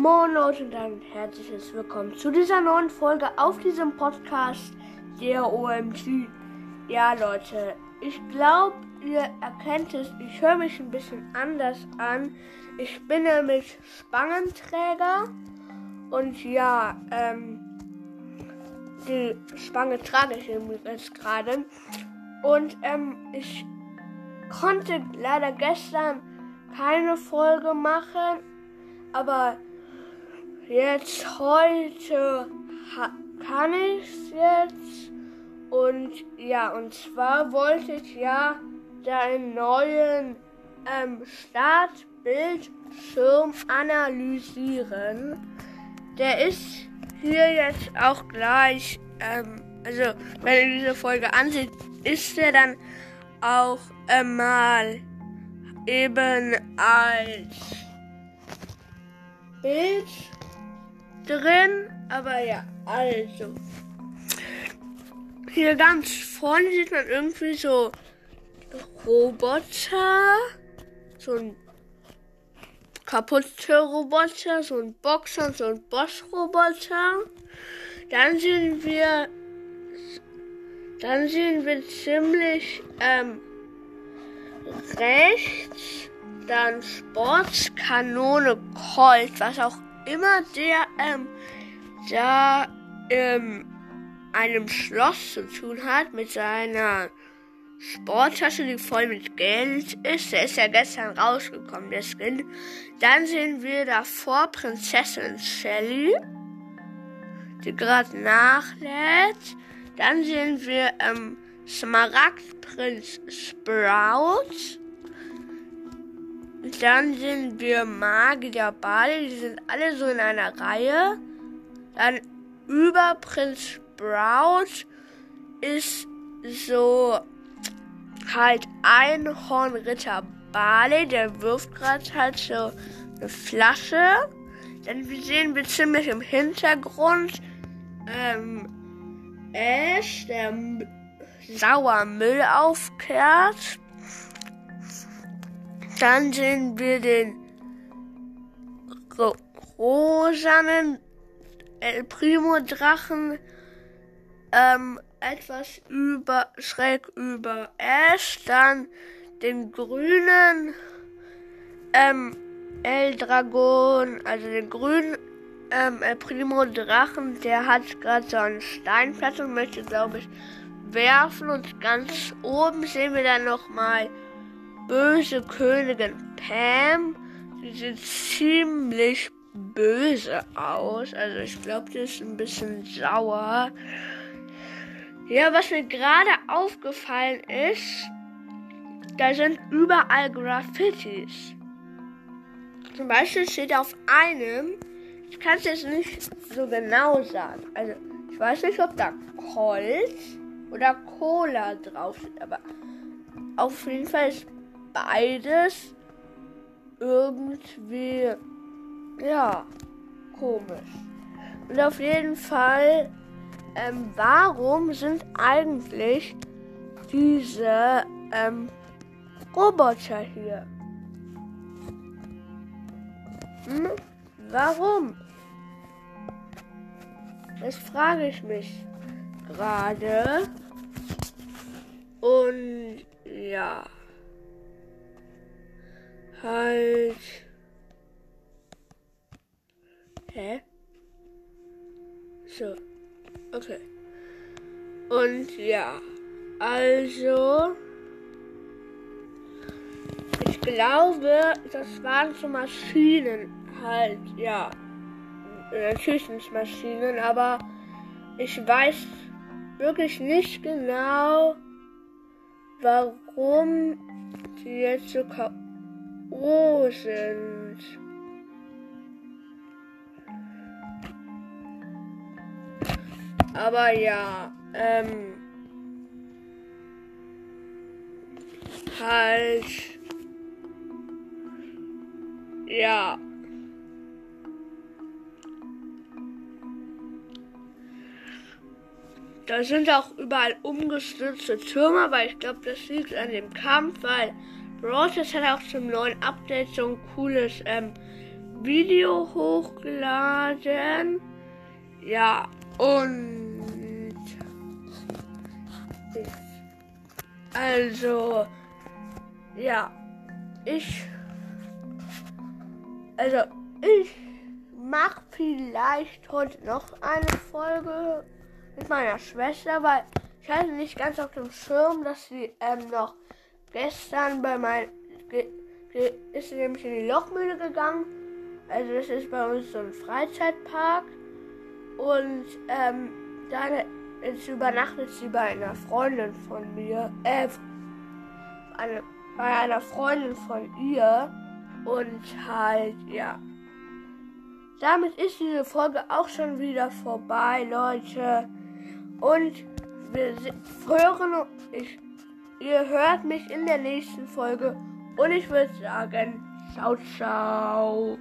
Moin Leute und ein herzliches Willkommen zu dieser neuen Folge auf diesem Podcast der OMG. Ja Leute, ich glaube, ihr erkennt es, ich höre mich ein bisschen anders an. Ich bin nämlich Spangenträger und ja, ähm, die Spange trage ich jetzt gerade. Und ähm, ich konnte leider gestern keine Folge machen, aber jetzt heute kann ich jetzt. Und ja, und zwar wollte ich ja deinen neuen ähm, Startbildschirm analysieren. Der ist hier jetzt auch gleich, ähm, also wenn ihr diese Folge ansieht, ist der dann auch einmal eben als Bild drin. Aber ja, also. Hier ganz vorne sieht man irgendwie so Roboter. So ein kaputte Roboter, so ein Boxer, so ein Boss-Roboter. Dann sehen wir, dann sehen wir ziemlich ähm, rechts dann Sportskanone Colt, was auch immer der ähm, da in einem Schloss zu tun hat mit seiner Sporttasche, die voll mit Geld ist. Der ist ja gestern rausgekommen, der Skin. Dann sehen wir davor Prinzessin Shelly, die gerade nachlädt. Dann sehen wir ähm, Smaragdprinz Sprout. Dann sind wir Magier Bali, die sind alle so in einer Reihe. Dann über Prinz Sprout ist so halt Einhornritter Barley, der wirft gerade halt so eine Flasche. Dann sehen wir ziemlich im Hintergrund ähm, Ash, der sauer Müll aufkehrt. Dann sehen wir den rosanen El Primo Drachen ähm, etwas über schräg über Ash, dann den grünen ähm, El Dragon, also den grünen ähm, El Primo Drachen, der hat gerade so einen Steinplatz und möchte, glaube ich, werfen. Und ganz oben sehen wir dann nochmal böse Königin Pam. Sie sieht ziemlich böse aus. Also ich glaube, die ist ein bisschen sauer. Ja, was mir gerade aufgefallen ist, da sind überall Graffitis. Zum Beispiel steht auf einem, ich kann es jetzt nicht so genau sagen. Also ich weiß nicht, ob da Colt oder Cola drauf steht, aber auf jeden Fall ist beides irgendwie, ja, komisch. Und auf jeden Fall, ähm, warum sind eigentlich diese ähm, Roboter hier? Hm? Warum? Das frage ich mich gerade. Und ja halt. Hä? So. Okay. Und ja. Also. Ich glaube, das waren so Maschinen halt, ja. Natürlich nicht Maschinen, aber ich weiß wirklich nicht genau, warum die jetzt so kaputt froh sind. Aber ja, ähm, halt, ja. Da sind auch überall umgestürzte Türme, weil ich glaube, das liegt an dem Kampf, weil Brawl hat auch zum neuen Update so ein cooles ähm, Video hochgeladen. Ja, und also ja, ich also ich mache vielleicht heute noch eine Folge mit meiner Schwester, weil ich hatte nicht ganz auf dem Schirm, dass sie ähm, noch gestern bei mein ist sie nämlich in die Lochmühle gegangen. Also das ist bei uns so ein Freizeitpark. Und ähm, dann ist übernachtet sie bei einer Freundin von mir. Äh, eine, bei einer Freundin von ihr. Und halt, ja. Damit ist diese Folge auch schon wieder vorbei, Leute. Und wir hören, ich, ihr hört mich in der nächsten Folge. Und ich würde sagen, ciao, ciao.